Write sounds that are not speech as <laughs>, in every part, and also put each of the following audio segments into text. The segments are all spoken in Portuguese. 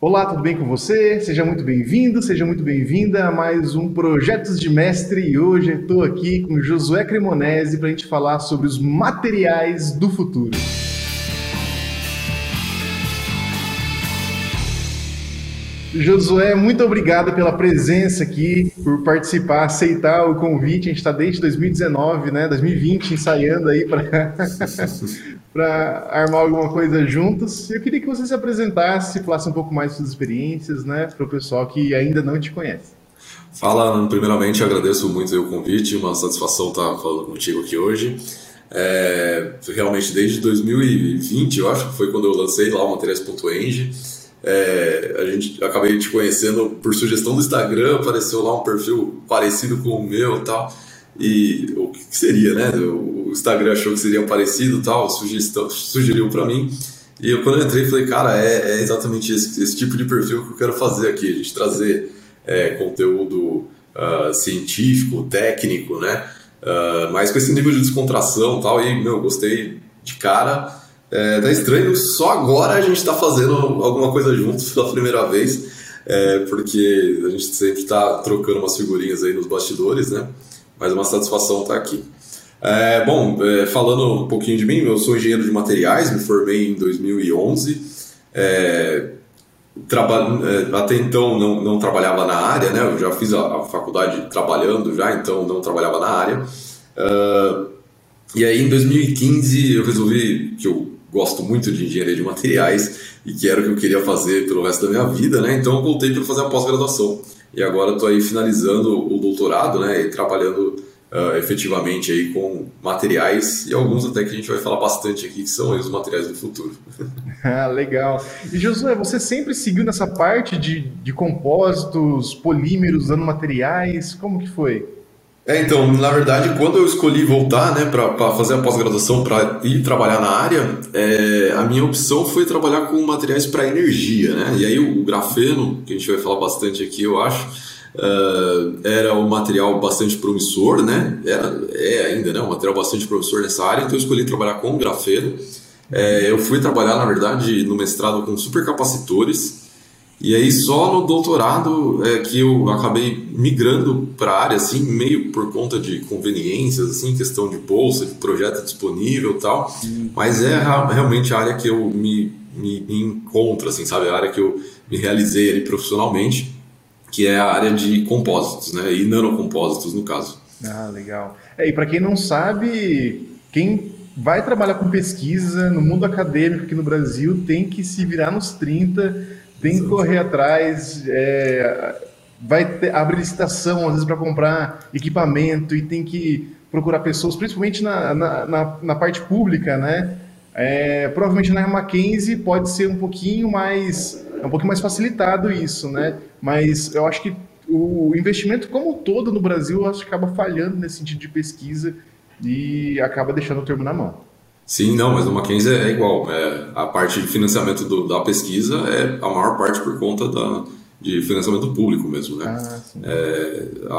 Olá, tudo bem com você? Seja muito bem-vindo, seja muito bem-vinda a mais um Projetos de Mestre e hoje estou aqui com Josué Cremonese para a gente falar sobre os materiais do futuro. Josué, muito obrigado pela presença aqui, por participar, aceitar o convite. A gente está desde 2019, né, 2020, ensaiando aí para <laughs> armar alguma coisa juntos. Eu queria que você se apresentasse, falasse um pouco mais suas experiências, né, para o pessoal que ainda não te conhece. Fala, primeiramente agradeço muito o convite, uma satisfação estar falando contigo aqui hoje. É, realmente desde 2020, eu acho que foi quando eu lancei lá o materiais.eng é, a gente acabei te conhecendo por sugestão do Instagram, apareceu lá um perfil parecido com o meu e tal. E o que seria, né? O Instagram achou que seria parecido tal, sugestão, sugeriu para mim. E eu, quando eu entrei, falei, cara, é, é exatamente esse, esse, tipo de perfil que eu quero fazer aqui, a gente trazer é, conteúdo uh, científico, técnico, né? Uh, mas com esse nível de descontração tal, e, meu, gostei de cara. É, tá estranho, só agora a gente está fazendo alguma coisa juntos pela primeira vez, é, porque a gente sempre está trocando umas figurinhas aí nos bastidores, né? Mas é uma satisfação estar tá aqui. É, bom, é, falando um pouquinho de mim, eu sou engenheiro de materiais, me formei em 2011. É, traba, é, até então não, não trabalhava na área, né? Eu já fiz a, a faculdade trabalhando já, então não trabalhava na área. Uh, e aí em 2015 eu resolvi que eu gosto muito de engenharia de materiais e que era o que eu queria fazer pelo resto da minha vida, né? Então eu voltei para fazer a pós-graduação. E agora estou aí finalizando o doutorado, né? E trabalhando uh, efetivamente aí com materiais e alguns até que a gente vai falar bastante aqui, que são os materiais do futuro. <laughs> <laughs> ah, legal. E Josué, você sempre seguiu nessa parte de, de compósitos, polímeros, nanomateriais? Como que foi? É, então, na verdade, quando eu escolhi voltar né, para fazer a pós-graduação, para ir trabalhar na área, é, a minha opção foi trabalhar com materiais para energia. Né? E aí o grafeno, que a gente vai falar bastante aqui, eu acho, uh, era um material bastante promissor, né? Era, é ainda né, um material bastante promissor nessa área, então eu escolhi trabalhar com grafeno. É, eu fui trabalhar, na verdade, no mestrado com supercapacitores, e aí só no doutorado é que eu acabei migrando para a área, assim, meio por conta de conveniências, assim, questão de bolsa, de projeto disponível e tal. Mas é realmente a área que eu me, me, me, encontro, assim, sabe? A área que eu me realizei ali profissionalmente, que é a área de compósitos, né? E nanocompósitos, no caso. Ah, legal. É, e para quem não sabe, quem vai trabalhar com pesquisa no mundo acadêmico aqui no Brasil tem que se virar nos 30 tem que correr atrás, é, vai ter, abrir licitação, às vezes, para comprar equipamento e tem que procurar pessoas, principalmente na, na, na, na parte pública, né? É, provavelmente na Mackenzie pode ser um pouquinho mais é um pouquinho mais facilitado isso, né? Mas eu acho que o investimento como todo no Brasil acho que acaba falhando nesse sentido de pesquisa e acaba deixando o termo na mão. Sim, não, mas no Mackenzie é igual. É, a parte de financiamento do, da pesquisa é a maior parte por conta da, de financiamento público mesmo, né? Ah, é, a,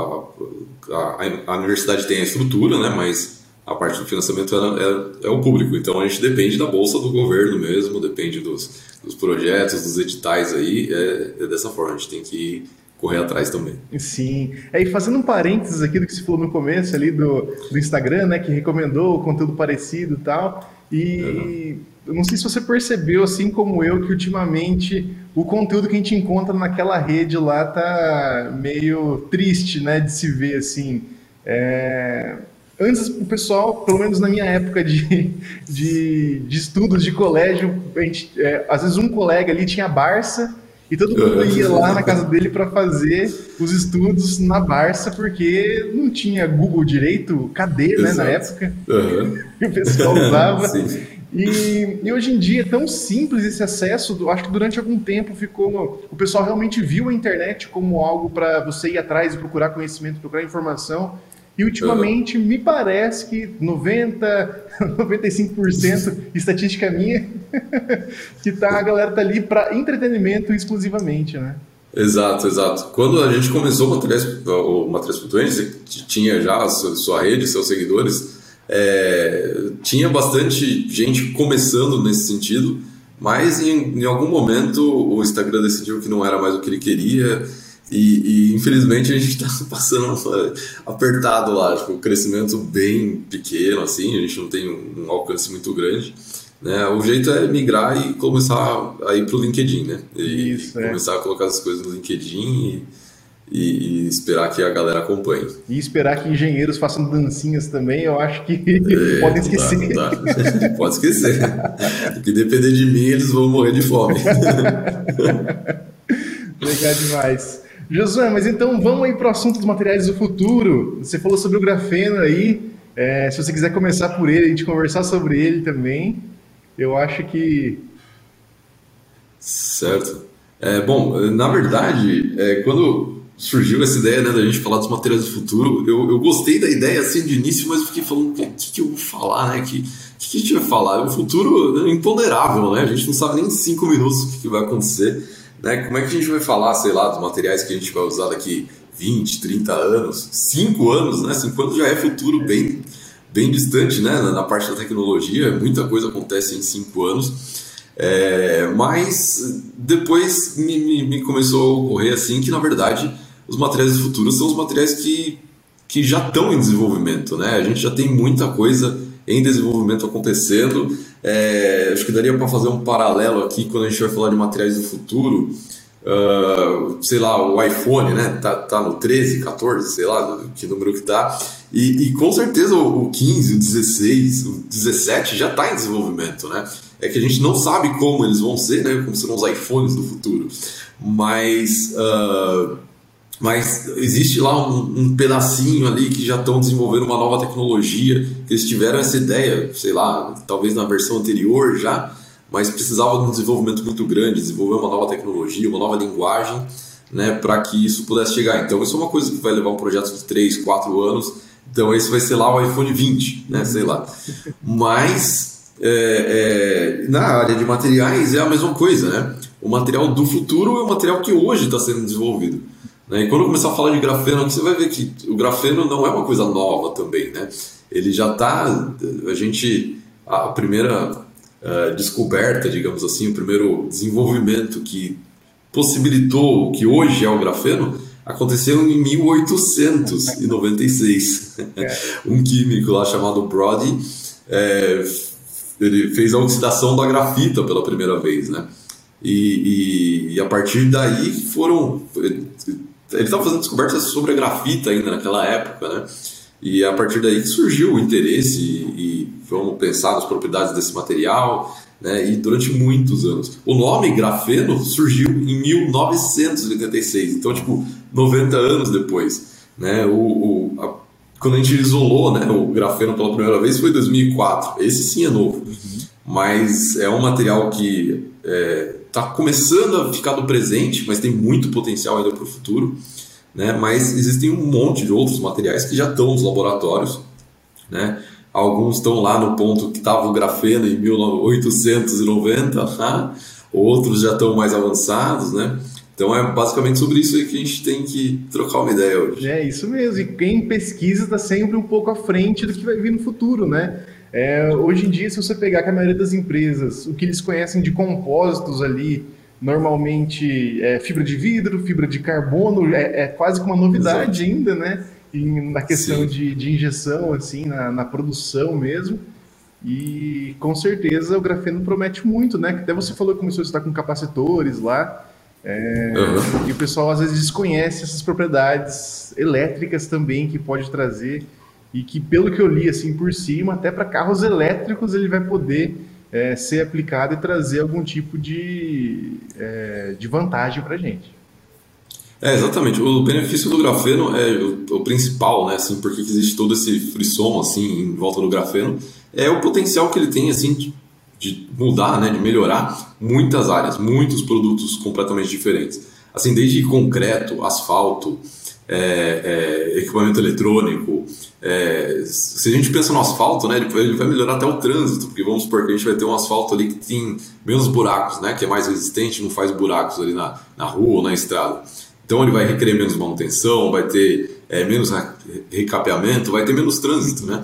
a, a, universidade tem a estrutura, né? Mas a parte do financiamento é, é, é, o público. Então a gente depende da bolsa do governo mesmo, depende dos, dos projetos, dos editais aí. É, é dessa forma, a gente tem que correr atrás também. Sim. É, e fazendo um parênteses aqui do que você falou no começo ali do, do Instagram, né, que recomendou conteúdo parecido e tal. E uhum. eu não sei se você percebeu, assim como eu, que ultimamente o conteúdo que a gente encontra naquela rede lá tá meio triste, né, de se ver assim. É... Antes, o pessoal, pelo menos na minha época de, de, de estudos de colégio, a gente, é, às vezes um colega ali tinha Barça e todo mundo ia lá na casa dele para fazer os estudos na Barça, porque não tinha Google direito, cadê, né, na época? Uhum. <laughs> o pessoal usava. <laughs> E, e, hoje em dia é tão simples esse acesso, acho que durante algum tempo ficou. O pessoal realmente viu a internet como algo para você ir atrás e procurar conhecimento, procurar informação. E ultimamente uhum. me parece que 90, 95% <laughs> estatística minha, <laughs> que tá, a galera tá ali para entretenimento exclusivamente, né? Exato, exato. Quando a gente começou o Matriz, o Matriz.eng, tinha já a sua rede, seus seguidores, é, tinha bastante gente começando nesse sentido, Mas em, em algum momento o Instagram decidiu que não era mais o que ele queria e, e, infelizmente a gente está <laughs> passando apertado lá, tipo, um crescimento bem pequeno, assim, a gente não tem um, um, alcance muito grande. Né? O jeito é migrar e começar a ir para o LinkedIn, né? E, Isso, e é. começar a colocar as coisas no LinkedIn e, e, esperar que a galera acompanhe. E esperar que engenheiros façam dancinhas também, eu acho que <laughs> é, podem esquecer. Dá, dá. <laughs> Pode esquecer. Porque depender de mim, eles vão morrer de fome. Legal demais. Josué, mas então vamos aí para o assunto dos materiais do futuro. Você falou sobre o grafeno aí. É, se você quiser começar por ele, a gente conversar sobre ele também, eu acho que. Certo. É, bom, na verdade, é, quando surgiu essa ideia né, da gente falar dos materiais do futuro, eu, eu gostei da ideia assim de início, mas fiquei falando o que, que, eu vou falar, né? Que, que, que a gente vai falar? O futuro é imponderável, né? A gente não sabe nem em cinco minutos o que, que vai acontecer. Né? Como é que a gente vai falar, sei lá, dos materiais que a gente vai usar daqui 20, 30 anos, 5 anos, né? 5 anos já é futuro bem, bem distante, né? Na, parte da tecnologia, muita coisa acontece em 5 anos. É, mas depois me, me, me, começou a ocorrer assim que, na verdade, os materiais do futuro são os materiais que, que já estão em desenvolvimento, né? A gente já tem muita coisa em desenvolvimento acontecendo. É, acho que daria para fazer um paralelo aqui quando a gente vai falar de materiais do futuro. Uh, sei lá, o iPhone, né? Tá, tá no 13, 14, sei lá que número que tá. E, e com certeza o, o 15, o 16, o 17 já está em desenvolvimento, né? É que a gente não sabe como eles vão ser, né? Como serão os iPhones do futuro. Mas. Uh, mas existe lá um, um, pedacinho ali que já estão desenvolvendo uma nova tecnologia, que eles tiveram essa ideia, sei lá, talvez na versão anterior já, mas precisava de um desenvolvimento muito grande, desenvolver uma nova tecnologia, uma nova linguagem, né, para que isso pudesse chegar. Então isso é uma coisa que vai levar um projeto de 3, 4 anos, então esse vai ser lá o iPhone 20, né, sei lá. Mas é, é, na área de materiais é a mesma coisa, né? O material do futuro é o material que hoje está sendo desenvolvido. Né? E quando começar a falar de grafeno, você vai ver que o grafeno não é uma coisa nova também, né? Ele já está, a gente, a primeira uh, descoberta, digamos assim, o primeiro desenvolvimento que possibilitou o que hoje é o grafeno, aconteceu em 1896. <laughs> um químico lá chamado Brody, é, ele fez a oxidação da grafita pela primeira vez, né? E, e, e, a partir daí foram ele estava fazendo descobertas sobre a grafita ainda naquela época, né? E a partir daí surgiu o interesse e, e vamos pensar nas propriedades desse material, né? E durante muitos anos. O nome grafeno surgiu em 1986, então tipo 90 anos depois, né? O, o a, quando a gente isolou, né, o grafeno pela primeira vez foi em 2004. Esse sim é novo, uhum. mas é um material que é, está começando a ficar no presente, mas tem muito potencial ainda para o futuro. Né? Mas existem um monte de outros materiais que já estão nos laboratórios. Né? Alguns estão lá no ponto que estava o grafeno em 1890, tá? <laughs> outros já estão mais avançados. Né? Então é basicamente sobre isso que a gente tem que trocar uma ideia hoje. É isso mesmo. E quem pesquisa está sempre um pouco à frente do que vai vir no futuro, né? É, hoje em dia, se você pegar que a maioria das empresas, o que eles conhecem de compósitos ali, normalmente é fibra de vidro, fibra de carbono, é, é quase que uma novidade Exato. ainda, né? E na questão de, de, injeção, assim, na, na, produção mesmo. E com certeza o grafeno promete muito, né? Até você falou que começou a estar com capacitores lá. É, uhum. E o pessoal às vezes desconhece essas propriedades elétricas também que pode trazer e que, pelo que eu li assim por cima, até para carros elétricos ele vai poder é, ser aplicado e trazer algum tipo de, é, de vantagem para a gente. É, exatamente. O benefício do grafeno é o, o principal, né? Assim, porque existe todo esse frisson assim em volta do grafeno, é o potencial que ele tem assim de, de mudar, né? De melhorar muitas áreas, muitos produtos completamente diferentes. Assim, desde concreto, asfalto, é, é, equipamento eletrônico. É, se a gente pensa no asfalto, né, ele, vai melhorar até o trânsito, porque vamos supor que a gente vai ter um asfalto ali que tem menos buracos, né, que é mais resistente, não faz buracos ali na, na rua ou na estrada. Então ele vai requerer menos manutenção, vai ter é, menos recapeamento, vai ter menos trânsito, né?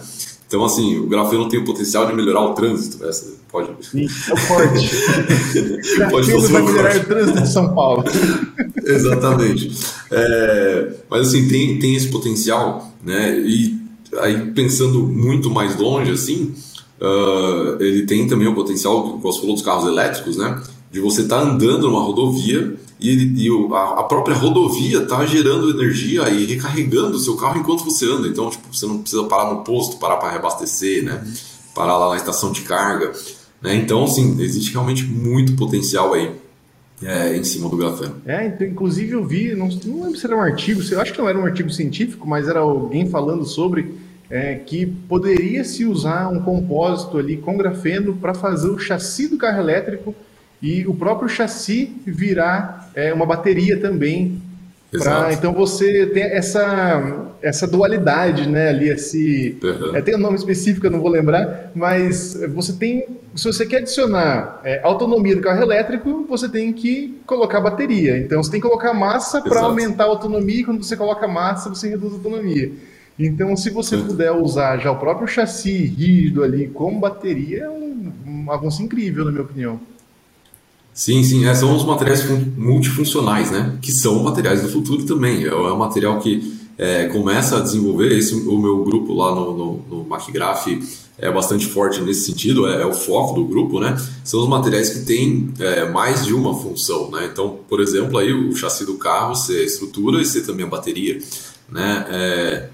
Então, assim, o grafeno tem o potencial de melhorar o trânsito. Essa pode. Sim, é o corte. <laughs> pode vai melhorar o trânsito de São Paulo. <laughs> Exatamente. É, mas, assim, tem, tem esse potencial, né? E aí, pensando muito mais longe, assim, uh, ele tem também o potencial, como você falou dos carros elétricos, né? De você estar tá andando numa rodovia e, e a, a, própria rodovia está gerando energia e recarregando o seu carro enquanto você anda. Então, tipo, você não precisa parar no posto, parar para reabastecer, né? Parar lá na estação de carga. Né? Então, assim, existe realmente muito potencial aí é, em cima do grafeno. É, então, inclusive eu vi, não, não lembro se era um artigo, eu acho que não era um artigo científico, mas era alguém falando sobre é, que poderia se usar um compósito ali com grafeno para fazer o chassi do carro elétrico e o próprio chassi virar é, uma bateria também. Pra, então você tem essa, essa dualidade, né? Ali, esse. Uhum. É, tem um nome específico, eu não vou lembrar, mas você tem. Se você quer adicionar é, autonomia do carro elétrico, você tem que colocar bateria. Então você tem que colocar massa para aumentar a autonomia, e quando você coloca massa, você reduz a autonomia. Então, se você puder usar já o próprio chassi rígido ali como bateria, é um, um avanço incrível, na minha opinião. Sim, sim, é, são os materiais multifuncionais, né? Que são materiais do futuro também. É, é um material que é, começa a desenvolver. Esse, o meu grupo lá no, no, no MacGraph é bastante forte nesse sentido, é, é, o foco do grupo, né? São os materiais que têm é, mais de uma função, né? Então, por exemplo, aí o chassi do carro ser estrutura e ser também a bateria, né? É,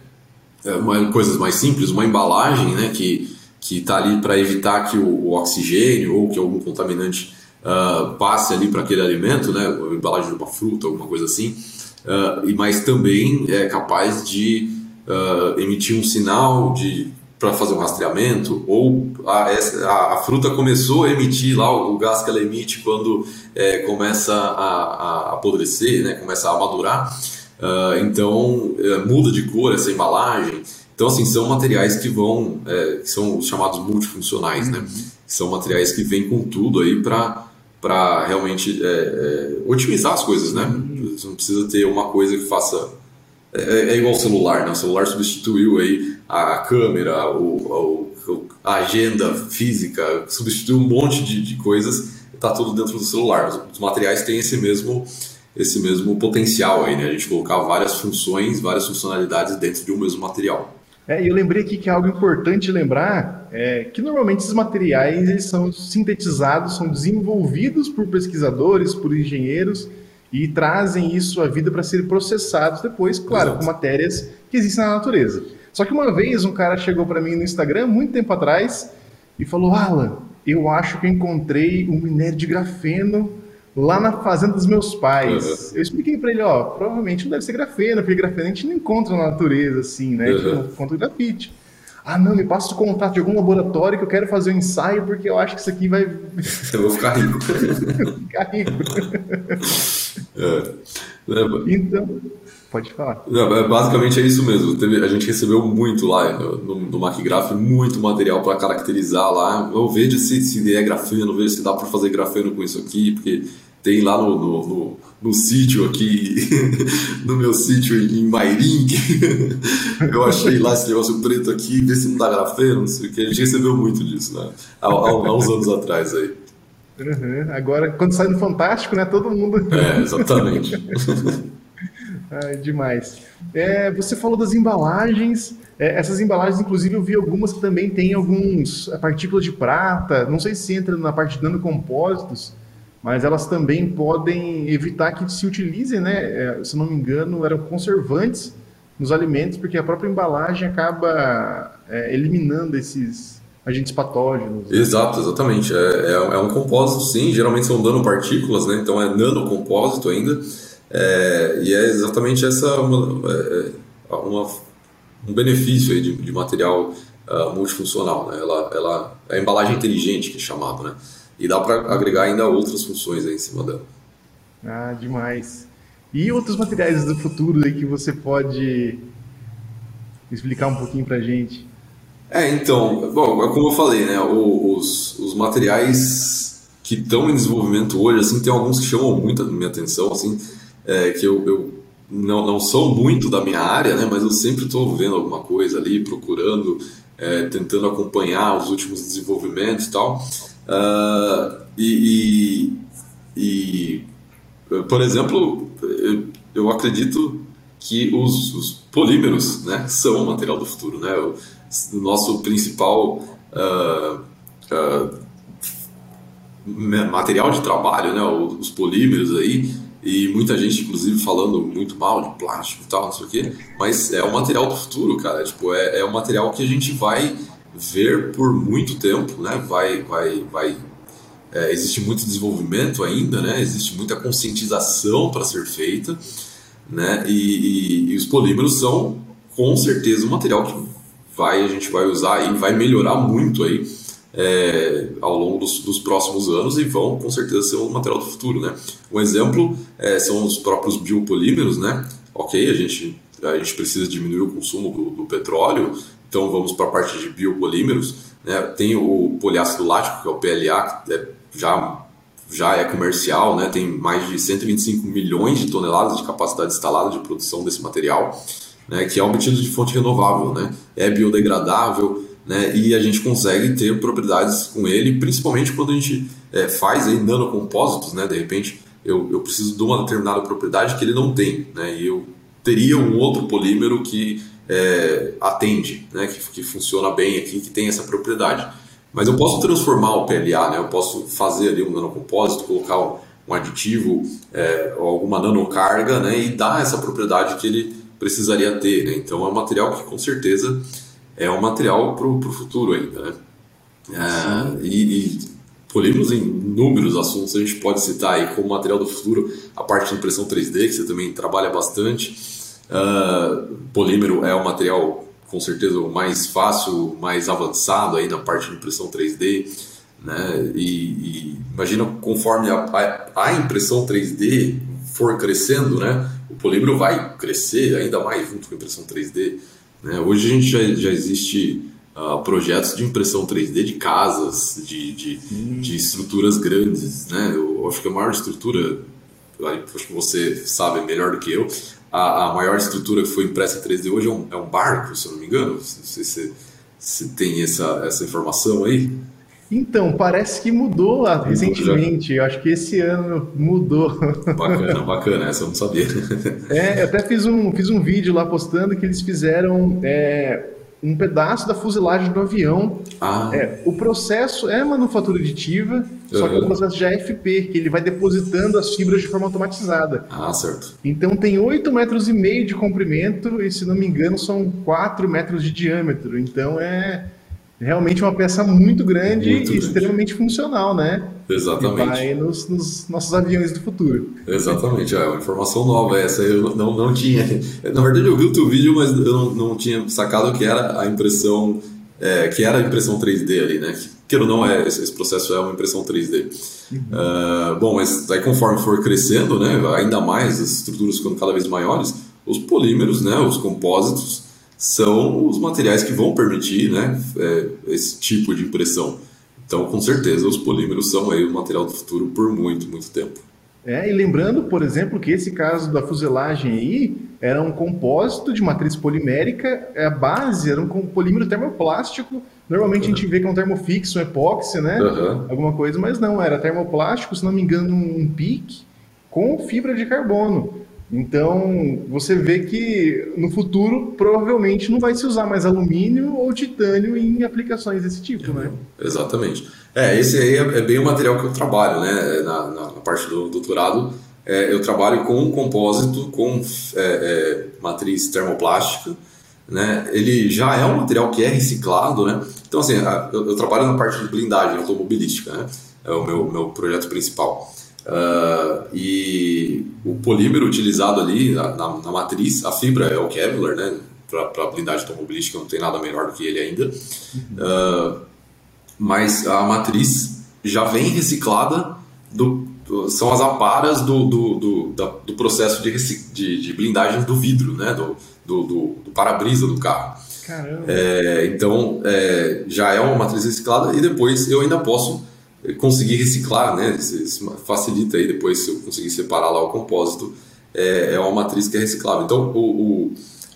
é uma, coisas mais simples, uma embalagem, né? Que que está ali para evitar que o, o oxigênio ou que algum contaminante uh, passe ali para aquele alimento, né, a embalagem de uma fruta, alguma coisa assim, uh, e mas também é capaz de uh, emitir um sinal de para fazer um rastreamento, ou a, a, a, fruta começou a emitir lá o, o gás que ela emite quando é, começa a, a, apodrecer, né, começa a madurar, então é, muda de cor essa embalagem. Então, assim, são materiais que vão, é, que são os chamados multifuncionais, né? Uhum. São materiais que vêm com tudo aí para para realmente é, é, otimizar as coisas, né? Você não precisa ter uma coisa que faça. É, é, é igual o celular, né? O celular substituiu aí a câmera, o, o a agenda física, substituiu um monte de, de coisas, está tudo dentro do celular. Os, materiais têm esse mesmo esse mesmo potencial aí, né? A gente colocar várias funções, várias funcionalidades dentro de um mesmo material. É, e eu lembrei aqui que é algo importante lembrar é que normalmente esses materiais eles são sintetizados, são desenvolvidos por pesquisadores, por engenheiros e trazem isso à vida para serem processados depois, claro, Exato. com matérias que existem na natureza. Só que uma vez um cara chegou para mim no Instagram, muito tempo atrás, e falou: Alan, eu acho que encontrei um minério de grafeno lá na fazenda dos meus pais. Uhum. Eu expliquei para ele, ó, provavelmente não deve ser grafeno, porque grafeno a gente não encontra na natureza, assim, né? A gente uhum. encontra grafite. Ah, não, me passa o contato de algum laboratório que eu quero fazer um ensaio, porque eu acho que isso aqui vai. <laughs> Eu vou ficar rico. <laughs> ficar rico. É. Então, pode falar. Não, é, basicamente é isso mesmo. Teve, a gente recebeu muito lá no, no MacGraph, muito material para caracterizar lá. Eu vejo se, se é grafeno, vejo se dá para fazer grafeno com isso aqui, porque tem lá no, no, no, no sítio aqui, <laughs> no meu sítio em Mairim, <laughs> eu achei lá esse negócio preto aqui, vê se não dá grafeno, não sei o que. A gente recebeu muito disso, né? Há, há uns anos atrás aí. Uhum. Agora, quando sai no Fantástico, né? Todo mundo. É, exatamente. <laughs> ah, demais. É, você falou das embalagens. É, essas embalagens, inclusive, eu vi algumas que também têm alguns é, partículas de prata. Não sei se entra na parte de nanocompósitos mas elas também podem evitar que se utilizem, né, é, se não me engano, eram conservantes nos alimentos, porque a própria embalagem acaba é, eliminando esses agentes patógenos. Exato, exatamente. É, é, é, um compósito, sim, geralmente são nanopartículas, né, então é nanocompósito ainda, é, e é exatamente essa uma, é, uma um benefício de, de material uh, multifuncional, né, ela, ela, é a embalagem inteligente que é chamado, né, e dá para agregar ainda outras funções aí em cima dela. Ah, demais. E outros materiais do futuro aí que você pode explicar um pouquinho para gente? É, então, bom, é como eu falei, né, os, os materiais que estão em desenvolvimento hoje, assim, tem alguns que chamam muito a minha atenção, assim, é, que eu, eu não, não sou muito da minha área, né, mas eu sempre estou vendo alguma coisa ali, procurando é, tentando acompanhar os últimos desenvolvimentos e tal. Uh, e, e, e, por exemplo, eu, eu acredito que os, os, polímeros né, são o material do futuro. Né? O nosso principal uh, uh, material de trabalho, né, os polímeros aí, e muita gente, inclusive, falando muito mal de plástico e tal, não sei o quê, mas é o material do futuro, cara. Tipo, é, é o material que a gente vai ver por muito tempo, né? Vai, vai, vai. É, existe muito desenvolvimento ainda, né? Existe muita conscientização para ser feita, né? E, e, e, os polímeros são, com certeza, um material que vai a gente vai usar e vai melhorar muito aí é, ao longo dos, dos, próximos anos e vão com certeza ser um material do futuro, né? Um exemplo é, são os próprios biopolímeros, né? Ok, a gente, a gente precisa diminuir o consumo do, do petróleo, então vamos para a parte de biopolímeros, né? Tem o poliácido lático, que é o PLA, que é, já, já é comercial, né? Tem mais de 125 milhões de toneladas de capacidade instalada de produção desse material, né? Que é obtido de fonte renovável, né? É biodegradável, né? E a gente consegue ter propriedades com ele, principalmente quando a gente é, faz aí nanocompósitos, né? De repente eu, eu preciso de uma determinada propriedade que ele não tem, né? E eu teria um outro polímero que é, atende, né? Que, que funciona bem aqui, que tem essa propriedade. Mas eu posso transformar o PLA, né? Eu posso fazer ali um nanocompósito, colocar um, aditivo é, ou alguma nanocarga, né? E dar essa propriedade que ele precisaria ter, né? Então é um material que com certeza é um material para o futuro ainda, né? É, e, e polímeros em inúmeros assuntos, a gente pode citar aí como material do futuro a parte de impressão 3D, que você também trabalha bastante. Uh, polímero é o material com certeza o mais fácil, mais avançado aí na parte de impressão 3D. Né? E, e imagina conforme a, a, a, impressão 3D for crescendo, né? o polímero vai crescer ainda mais junto com a impressão 3D. Né? Hoje a gente já, já existe uh, projetos de impressão 3D de casas, de, de, de, estruturas grandes. Né? Eu acho que a maior estrutura, acho que você sabe melhor do que eu, a, a maior estrutura que foi impressa em 3D hoje é um, é um barco, se eu não me engano. Não sei se você tem essa, essa informação aí. Então, parece que mudou lá, recentemente. Eu acho que esse ano mudou. <laughs> Bacana, bacana, essa eu não sabia. É, eu até fiz um, fiz um vídeo lá postando que eles fizeram é, um pedaço da fuselagem do avião. Ah. É, o processo é manufatura aditiva, uhum. só que é um processo de AFP, que ele vai depositando as fibras de forma automatizada. Ah, certo. Então tem 8 metros e meio de comprimento e, se não me engano, são 4 metros de diâmetro. Então é realmente uma peça muito grande muito e grande. extremamente funcional, né? Exatamente. E vai nos, nos, nossos aviões do futuro. Exatamente, é uma informação nova essa, eu não, não tinha. <laughs> Na verdade, eu vi o teu vídeo, mas eu não, não tinha sacado que era a impressão, é, que era a impressão 3D ali, né? Que, ou não, é, esse processo é uma impressão 3D. Uhum. Uh, bom, mas aí conforme for crescendo, né, ainda mais, as estruturas ficando cada vez maiores, os polímeros, né, os compósitos, são os materiais que vão permitir né, é, esse tipo de impressão. Então, com certeza, os polímeros são aí o material do futuro por muito, muito tempo. É, e lembrando, por exemplo, que esse caso da fuselagem aí era um compósito de matriz polimérica, a base era um polímero termoplástico. Normalmente uhum. a gente vê que é um termofixo, um epóxi, né? Uhum. Alguma coisa, mas não, era termoplástico, se não me engano, um PIC com fibra de carbono. Então, você vê que no futuro provavelmente não vai se usar mais alumínio ou titânio em aplicações desse tipo, né? Exatamente. É, esse aí é, é bem o material que eu trabalho, né? Na, na parte do doutorado, é, eu trabalho com um compósito com é, é, matriz termoplástica, né? Ele já é um material que é reciclado, né? Então, assim, eu, eu trabalho na parte de blindagem automobilística, né? É o meu, meu projeto principal. Uh, e o polímero utilizado ali na, na, na, matriz, a fibra é o Kevlar, né? Para blindagem automobilística não tem nada melhor do que ele ainda. Uh, mas a matriz já vem reciclada do, do são as aparas do, do, do, da, do processo de, de, de, blindagem do vidro, né? Do, do, do, do para-brisa do carro. É, então é, já é uma matriz reciclada e depois eu ainda posso conseguir reciclar, né? facilita aí depois se eu conseguir separar lá o compósito, é, é uma matriz que é reciclável. Então o,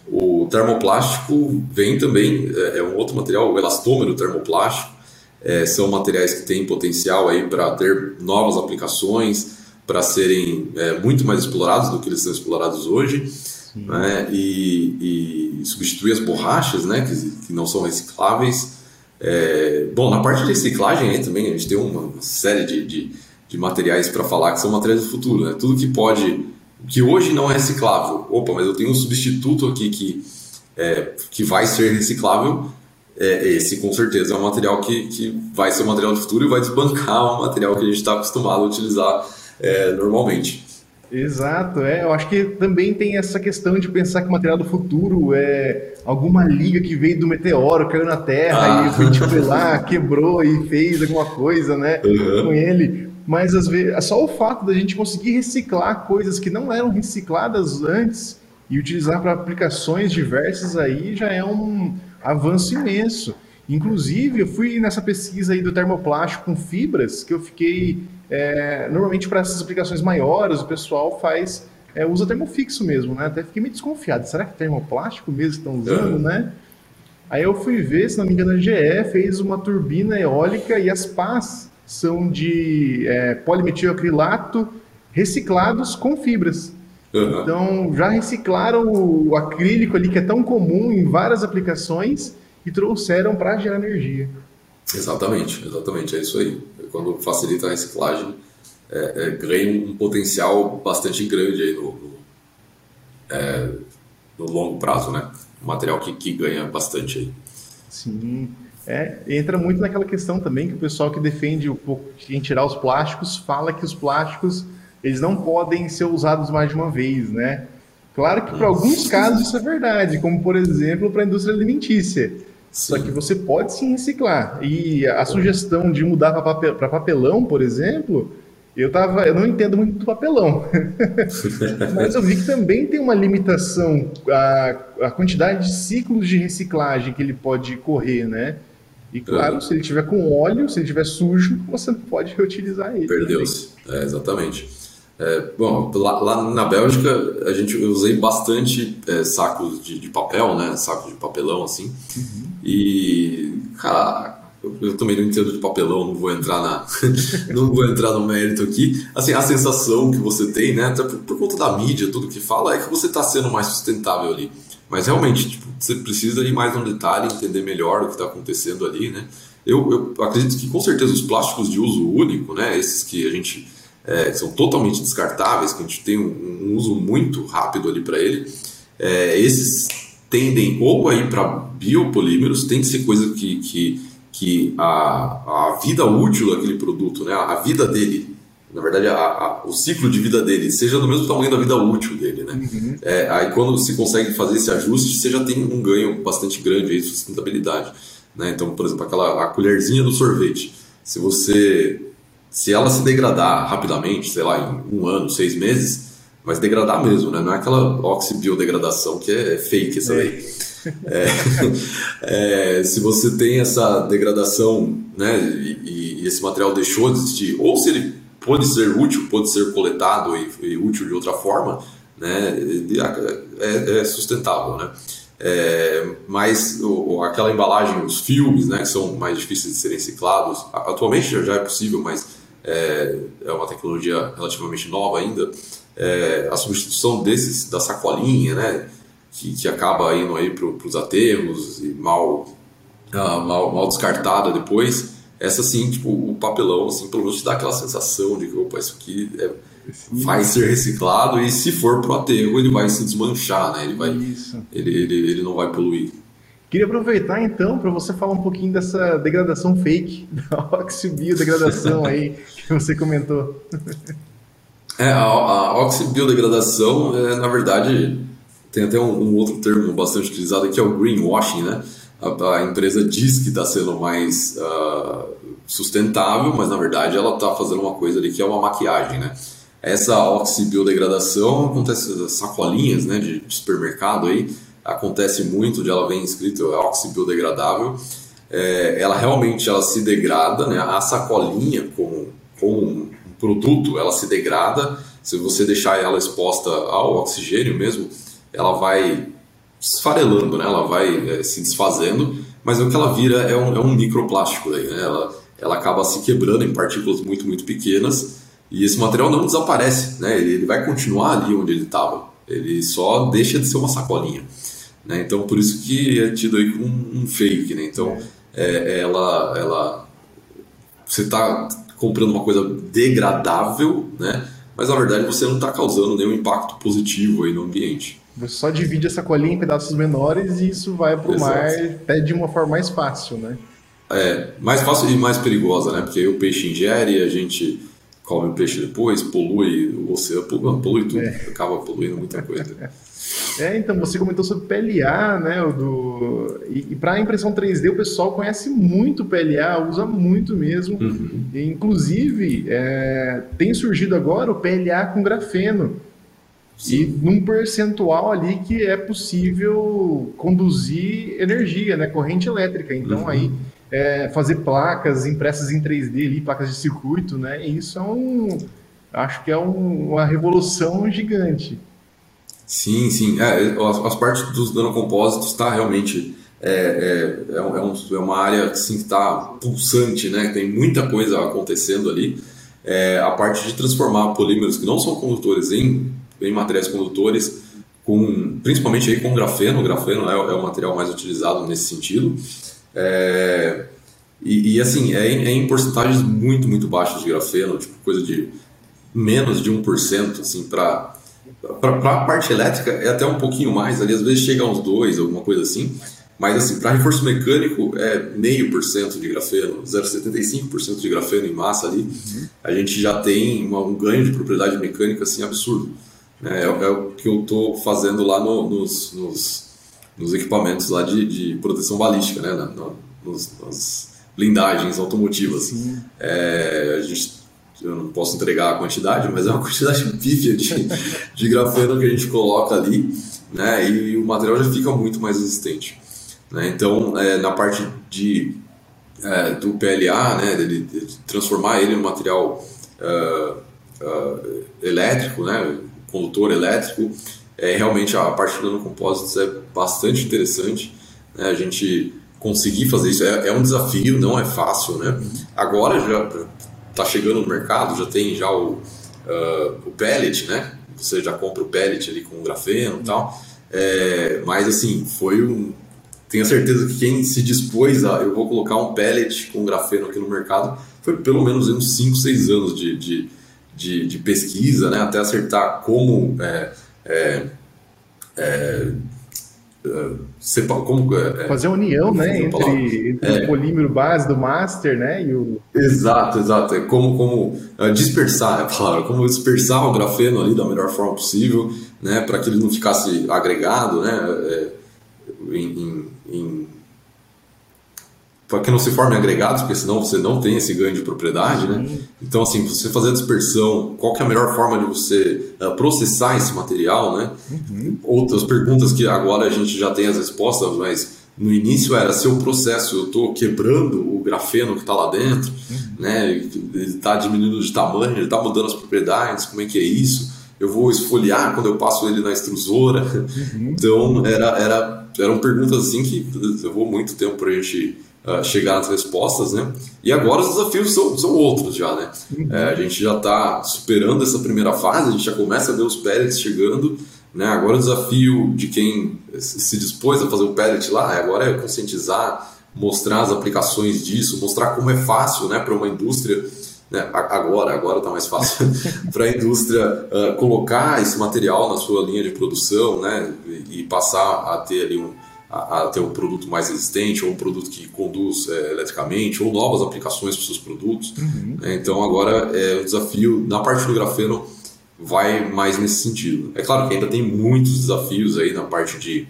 o, O termoplástico vem também, é, é um outro material, o elastômero termoplástico, é, são materiais que têm potencial aí para ter novas aplicações, para serem é, muito mais explorados do que eles são explorados hoje, né? e, e, substituir as borrachas, né? que, que não são recicláveis. É, bom, na parte de reciclagem aí também a gente tem uma série de, de, de materiais para falar que são materiais do futuro, né? tudo que pode que hoje não é reciclável. Opa, mas eu tenho um substituto aqui que, é, que vai ser reciclável. É, esse com certeza é um material que, que vai ser um material do futuro e vai desbancar um material que a gente está acostumado a utilizar é, normalmente. Exato, é. Eu acho que também tem essa questão de pensar que o material do futuro é alguma liga que veio do meteoro, caiu na Terra ah. e foi tipo lá, quebrou e fez alguma coisa, né, uhum. com ele mas às vezes só o fato da gente conseguir reciclar coisas que não eram recicladas antes e utilizar para aplicações diversas aí já é um avanço imenso. Inclusive, eu fui nessa pesquisa aí do termoplástico com fibras, que eu fiquei. É, normalmente, para essas aplicações maiores, o pessoal faz. É, usa termofixo mesmo, né? Até fiquei meio desconfiado. Será que é termoplástico mesmo estão usando, né? Aí eu fui ver, se não me engano, a GE fez uma turbina eólica e as pás são de é, polimetilacrilato reciclados com fibras. Uhum. Então, já reciclaram o acrílico ali, que é tão comum em várias aplicações, e trouxeram para gerar energia. Exatamente, exatamente, é isso aí. Quando facilita a reciclagem, é, é, ganha um potencial bastante grande aí no, no, é, no longo prazo, né? Um material que, que ganha bastante aí. Sim. É, entra muito naquela questão também que o pessoal que defende pouco em tirar os plásticos fala que os plásticos eles não podem ser usados mais de uma vez, né? Claro que para alguns casos isso é verdade, como por exemplo para a indústria alimentícia. Sim. Só que você pode sim reciclar. E a sugestão de mudar para papel, papelão, por exemplo, eu tava, eu não entendo muito do papelão, <laughs> mas eu vi que também tem uma limitação a, a quantidade de ciclos de reciclagem que ele pode correr, né? E claro, é. se ele tiver com óleo, se ele tiver sujo, você não pode <laughs> reutilizar ele. Perdeu-se, é, exatamente. É, bom, lá, lá, na Bélgica a gente eu usei bastante é, sacos de, de, papel, né? Sacos de papelão assim. Uhum. E cara, eu, também não entendo de papelão, não vou entrar na, <laughs> não vou entrar no mérito aqui. Assim, a sensação que você tem, né? Até por, por conta da mídia, tudo que fala é que você está sendo mais sustentável ali. Mas realmente, tipo, você precisa ir mais no detalhe, entender melhor o que está acontecendo ali, né? Eu, eu, acredito que com certeza os plásticos de uso único, né? Esses que a gente é, são totalmente descartáveis, que a gente tem um, um uso muito rápido ali para ele, é, esses tendem ou a ir para biopolímeros, tem que ser coisa que, que, que a, a vida útil daquele produto, né? A vida dele na verdade, a, a, o ciclo de vida dele seja do mesmo tamanho da vida útil dele, né? Uhum. É, aí quando se consegue fazer esse ajuste, você já tem um ganho bastante grande aí de sustentabilidade, né? Então, por exemplo, aquela a colherzinha do sorvete, se você se ela se degradar rapidamente, sei lá, em um ano, seis meses, vai se degradar mesmo, né? Não é aquela oxibiodegradação que é fake essa daí. É. É, <laughs> é, se você tem essa degradação, né, e, e esse material deixou de existir, ou se ele pode ser útil, pode ser coletado e, e útil de outra forma, né, é, é sustentável, né? É, mas o, aquela embalagem, os filmes, né, que são mais difíceis de serem reciclados, atualmente já, é possível, mas é, é, uma tecnologia relativamente nova ainda. É, a substituição desses da sacolinha, né, que, que acaba indo aí para os aterros e mal, uh, mal, mal descartada depois, essa sim, tipo, o papelão, assim, pelo menos te dá aquela sensação de que, opa, isso aqui é, vai ser reciclado e se for pro aterro ele vai se desmanchar, né? Ele, vai, ele, ele, ele não vai poluir. Queria aproveitar então para você falar um pouquinho dessa degradação fake, <laughs> da oxibiodegradação aí que você comentou. <laughs> É, a, a oxibiodegradação, é, na verdade, tem até um, um, outro termo bastante utilizado que é o greenwashing, né? a, a empresa diz que está sendo mais uh, sustentável, mas na verdade ela está fazendo uma coisa ali que é uma maquiagem, né? Essa oxibiodegradação acontece, sacolinhas né, de, de supermercado aí, acontece muito, de ela vem escrito é oxibiodegradável, é, ela realmente ela se degrada, né? A sacolinha com, com um produto, ela se degrada, se você deixar ela exposta ao oxigênio mesmo, ela vai esfarelando, né? ela vai é, se desfazendo, mas o que ela vira é um, é um microplástico daí, né? ela, ela acaba se quebrando em partículas muito, muito pequenas e esse material não desaparece, né? ele, ele vai continuar ali onde ele estava, ele só deixa de ser uma sacolinha. Né? Então, por isso que é tido aí como um, um fake. Né? Então, é, ela, ela, você está comprando uma coisa degradável, né? mas na verdade você não está causando nenhum impacto positivo aí no ambiente. Você só divide essa colinha em pedaços menores e isso vai para o mar até de uma forma mais fácil, né? É, mais fácil e mais perigosa, né? Porque aí o peixe ingere, a gente come o peixe depois, polui o oceano, polui, polui tudo, é. acaba poluindo muita coisa. <laughs> É, então, você comentou sobre PLA, né? Do... E, e para impressão 3D, o pessoal conhece muito PLA, usa muito mesmo. Uhum. E, inclusive, é, tem surgido agora o PLA com grafeno. Sim. E num percentual ali que é possível conduzir energia, né? Corrente elétrica. Então, uhum. aí, é, fazer placas impressas em 3D ali, placas de circuito, né? E isso é um. Acho que é um, uma revolução gigante. Sim, sim. É, as, as, partes dos nanocompósitos está realmente é, é, é, um, é, uma área que está pulsante, né? Tem muita coisa acontecendo ali. É, a parte de transformar polímeros que não são condutores em, em materiais condutores, com, principalmente aí com grafeno. O grafeno é, é o material mais utilizado nesse sentido. É, e, e, assim, é em, é em porcentagens muito, muito baixas de grafeno, tipo coisa de menos de 1%, assim, para a parte elétrica é até um pouquinho mais, ali às vezes chega a uns 2, alguma coisa assim. Mas assim, para reforço mecânico é meio por cento de grafeno, 0,75% de grafeno em massa ali. Uhum. A gente já tem uma, um ganho de propriedade mecânica assim absurdo. É, é, é o que eu estou fazendo lá no, nos, nos, nos, equipamentos lá de, de proteção balística, né? Na, nos, nas blindagens automotivas. É, a gente eu não posso entregar a quantidade, mas é uma <laughs> quantidade pífia de, de grafeno que a gente coloca ali, né? E o material já fica muito mais resistente. Né? Então, é, na parte de, é, do PLA, né, de, de, transformar ele em material uh, uh, elétrico, né, condutor elétrico, é, realmente a parte do nanocompósitos é bastante interessante. Né? A gente conseguir fazer isso é, é um desafio, não é fácil, né? Agora já está chegando no mercado, já tem já o, uh, o pellet, né? Você já compra o pellet ali com grafeno e tal. É, mas assim, foi um. Tenho certeza que quem se dispôs a eu vou colocar um pellet com grafeno aqui no mercado foi pelo menos uns 5, 6 anos de, de, de, de, pesquisa, né? Até acertar como é, é, é como, é, fazer união né, entre, entre é. o polímero base do master né, e o. Exato, exato. É como, como dispersar, é a palavra, como dispersar o grafeno ali da melhor forma possível, né, para que ele não ficasse agregado né, é, em, em, em para que não se formem agregados, porque senão você não tem esse ganho de propriedade, né? Então, assim, você fazer a dispersão, qual é a melhor forma de você uh, processar esse material, né? Uhum. Outras perguntas que agora a gente já tem as respostas, mas no início era se o processo, eu estou quebrando o grafeno que está lá dentro, uhum. né? Ele está diminuindo de tamanho, ele está mudando as propriedades, como é que é isso? Eu vou esfoliar quando eu passo ele na extrusora. Uhum. Então, era, era, eram perguntas assim que levou muito tempo para a gente uh, chegar nas respostas, né? E agora os desafios são, são outros já, né? Uhum. É, a gente já está superando essa primeira fase, a gente já começa a ver os pellets chegando, né? Agora o desafio de quem se dispôs a fazer o pellet lá, agora é conscientizar, mostrar as aplicações disso, mostrar como é fácil, né, para uma indústria né, agora, agora está mais fácil <laughs> para a indústria uh, colocar esse material na sua linha de produção, né, e, e passar a ter ali um, a, a, ter um produto mais resistente, ou um produto que conduz é, eletricamente, ou novas aplicações para os seus produtos. Uhum. É, então, agora, é, o desafio na parte do grafeno vai mais nesse sentido. É claro que ainda tem muitos desafios aí na parte de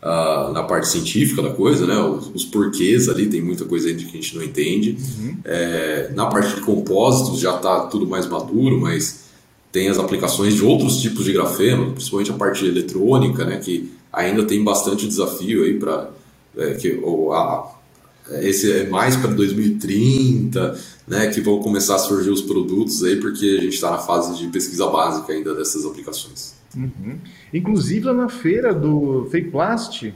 Uh, na parte científica da coisa, né? Os, os, porquês ali, tem muita coisa ainda que a gente não entende. Uhum. É, na parte de compósitos já está tudo mais maduro, mas tem as aplicações de outros tipos de grafeno, principalmente a parte eletrônica, né? Que ainda tem bastante desafio aí para é, que ou a, esse é mais para 2030, né, que vão começar a surgir os produtos aí, porque a gente está na fase de pesquisa básica ainda dessas aplicações. Uhum. Inclusive lá na feira do Fake Plast,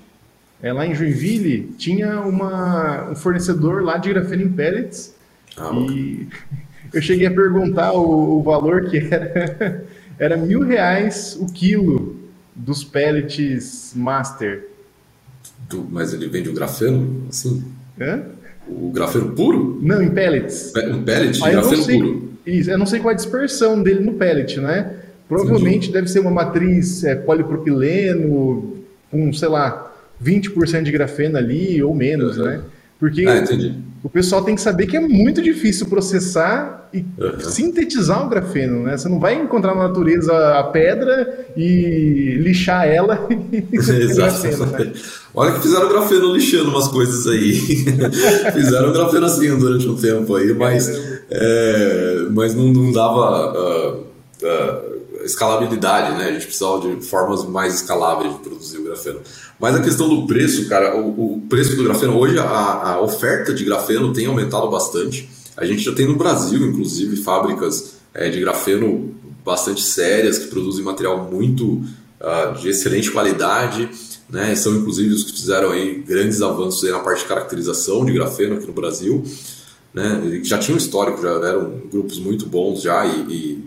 é, lá em Joinville, tinha uma, um fornecedor lá de grafeno em pellets. Ah, e <laughs> eu cheguei a perguntar o, o valor que era. <laughs> era mil reais o quilo dos pellets Master. Do, mas ele vende o grafeno, assim? Hã? O grafeno puro? Não, em pellets. Um pellet? Ah, grafeno sei, puro? Isso, eu não sei qual é a dispersão dele no pellet, né? Provavelmente Entendi. deve ser uma matriz é, polipropileno com, sei lá, 20% de grafeno ali ou menos, uhum. né? Porque ah, o pessoal tem que saber que é muito difícil processar e uhum. sintetizar o grafeno, né? Você não vai encontrar na natureza a pedra e lixar ela <laughs> e <laughs> Exato. Grafeno, né? Olha que fizeram grafeno lixando umas coisas aí. <laughs> fizeram grafeno assim durante um tempo aí, mas, é, mas não, não dava uh, uh, escalabilidade, né? A gente precisava de formas mais escaláveis de produzir o grafeno. Mas a questão do preço, cara, o, o preço do grafeno, hoje a, a, oferta de grafeno tem aumentado bastante. A gente já tem no Brasil, inclusive, fábricas é, de grafeno bastante sérias que produzem material muito uh, de excelente qualidade. Né? São inclusive os que fizeram aí grandes avanços aí na parte de caracterização de grafeno aqui no Brasil. Né? Já tinham histórico, já eram grupos muito bons já e,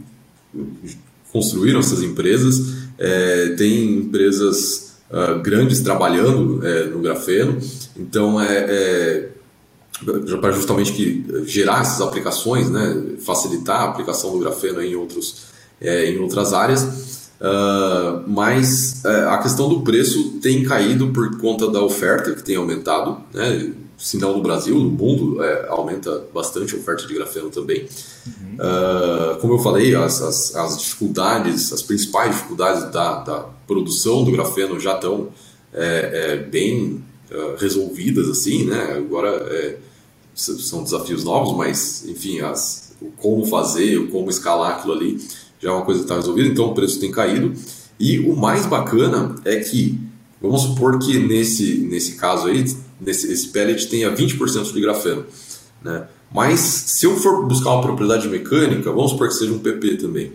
e construíram essas empresas. É, tem empresas uh, grandes trabalhando é, no grafeno. Então, é, é para justamente que gerar essas aplicações, né, facilitar a aplicação do grafeno em, outros, é, em outras áreas. Uh, mas uh, a questão do preço tem caído por conta da oferta que tem aumentado, né? Se não no Brasil, no mundo, é, aumenta bastante a oferta de grafeno também. Uhum. Uh, como eu falei, as, as, as, dificuldades, as principais dificuldades da, da produção do grafeno já estão é, é, bem uh, resolvidas, assim, né? Agora é, são desafios novos, mas, enfim, as, o como fazer, o como escalar aquilo ali já é uma coisa que está resolvida, então o preço tem caído. E o mais bacana é que, vamos supor que nesse, nesse caso aí, nesse, esse pellet tenha 20% de grafeno. Né? Mas se eu for buscar uma propriedade mecânica, vamos supor que seja um PP também.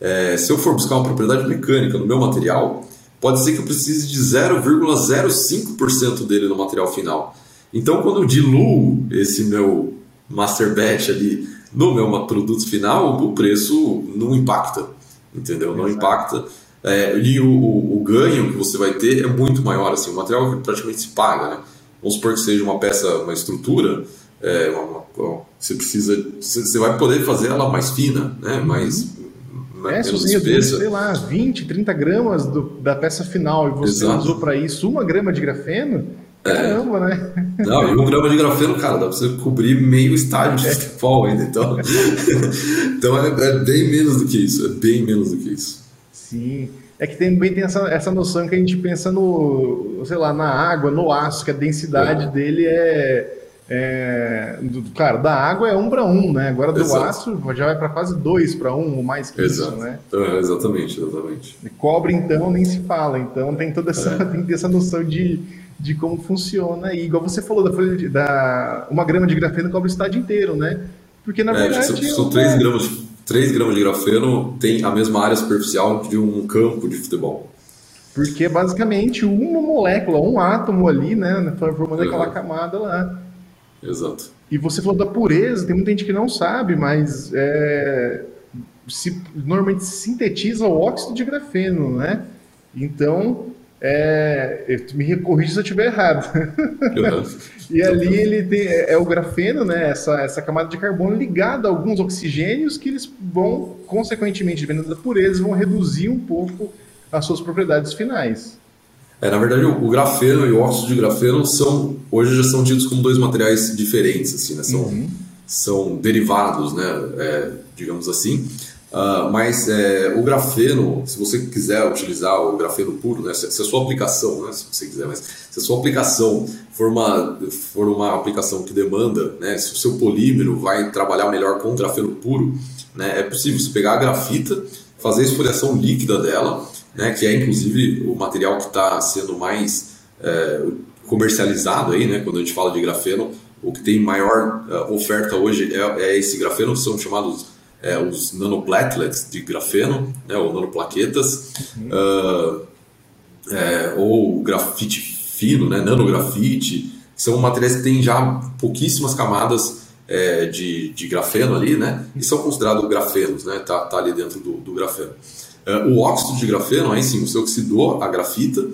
É, se eu for buscar uma propriedade mecânica no meu material, pode ser que eu precise de 0,05% dele no material final. Então, quando eu diluo esse meu master batch ali no meu produto final, o preço não impacta, entendeu? Não impacta. É, e o, o, o, ganho que você vai ter é muito maior. Assim, o material praticamente se paga, né? Vamos supor que seja uma peça, uma estrutura, é, uma, uma, você precisa, você vai poder fazer ela mais fina, né? Uhum. Mais, é, menos espessa. sei lá, 20, 30 gramas do, da peça final e você Exato. usou para isso uma grama de grafeno, é. caramba, é. né? Não, e um grama de grafeno, cara, dá para você cobrir meio estádio de é. futebol ainda. Então, <laughs> então é, é, bem menos do que isso, é bem menos do que isso. Sim. É que também tem essa, essa noção que a gente pensa no, sei lá, na água, no aço, que a densidade é. dele é, é, Cara, da água é um para um, né? Agora do Exato. aço já vai para quase dois para um, ou mais que Exato. isso, né? É, exatamente, exatamente. E cobre, então, nem se fala. Então tem toda essa, é. <laughs> tem essa noção de, de como funciona. E igual você falou da folha de, da uma grama de grafeno cobre o estádio inteiro, né? Porque na é, verdade. São, 3 gramas 3 gramas de grafeno tem a mesma área superficial de um campo de futebol. Porque basicamente uma molécula, um átomo ali, né, formando uhum. aquela camada lá. Exato. E você falou da pureza, tem muita gente que não sabe, mas é, se, normalmente se sintetiza o óxido de grafeno, né? Então, é, me corrija se eu estiver errado. <laughs> e ali ele tem é, é, o grafeno, né? Essa, essa camada de carbono ligada a alguns oxigênios que eles vão, consequentemente, dependendo da pureza, vão reduzir um pouco as suas propriedades finais. É, na verdade, o, grafeno e o óxido de grafeno são hoje já são tidos como dois materiais diferentes, assim, né? São, uhum. são derivados, né? É, digamos assim. Uh, mas é, o grafeno, se você quiser utilizar o grafeno puro, né, se, se, a sua aplicação, né, se você quiser, mas se a sua aplicação for uma, for uma aplicação que demanda, né, se o seu polímero vai trabalhar melhor com grafeno puro, né, é possível você pegar a grafita, fazer a esfoliação líquida dela, né, que é inclusive o material que está sendo mais é, comercializado aí, né, quando a gente fala de grafeno, o que tem maior uh, oferta hoje é, é, esse grafeno, que são chamados é, os nanoplatelets de grafeno, né, ou nanoplaquetas, uhum. uh, é, ou grafite fino, né, nanografite, são materiais que têm já pouquíssimas camadas é, de, de, grafeno ali, né, e são considerados grafenos, né, tá, tá ali dentro do, do grafeno. Uh, o óxido de grafeno, aí sim, você oxidou a grafita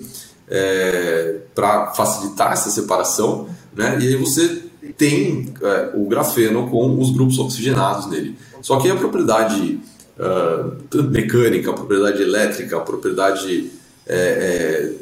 é, para facilitar essa separação, né, e aí você tem é, o grafeno com os grupos oxigenados nele. Só que a propriedade uh, mecânica, a propriedade elétrica, a propriedade é, é,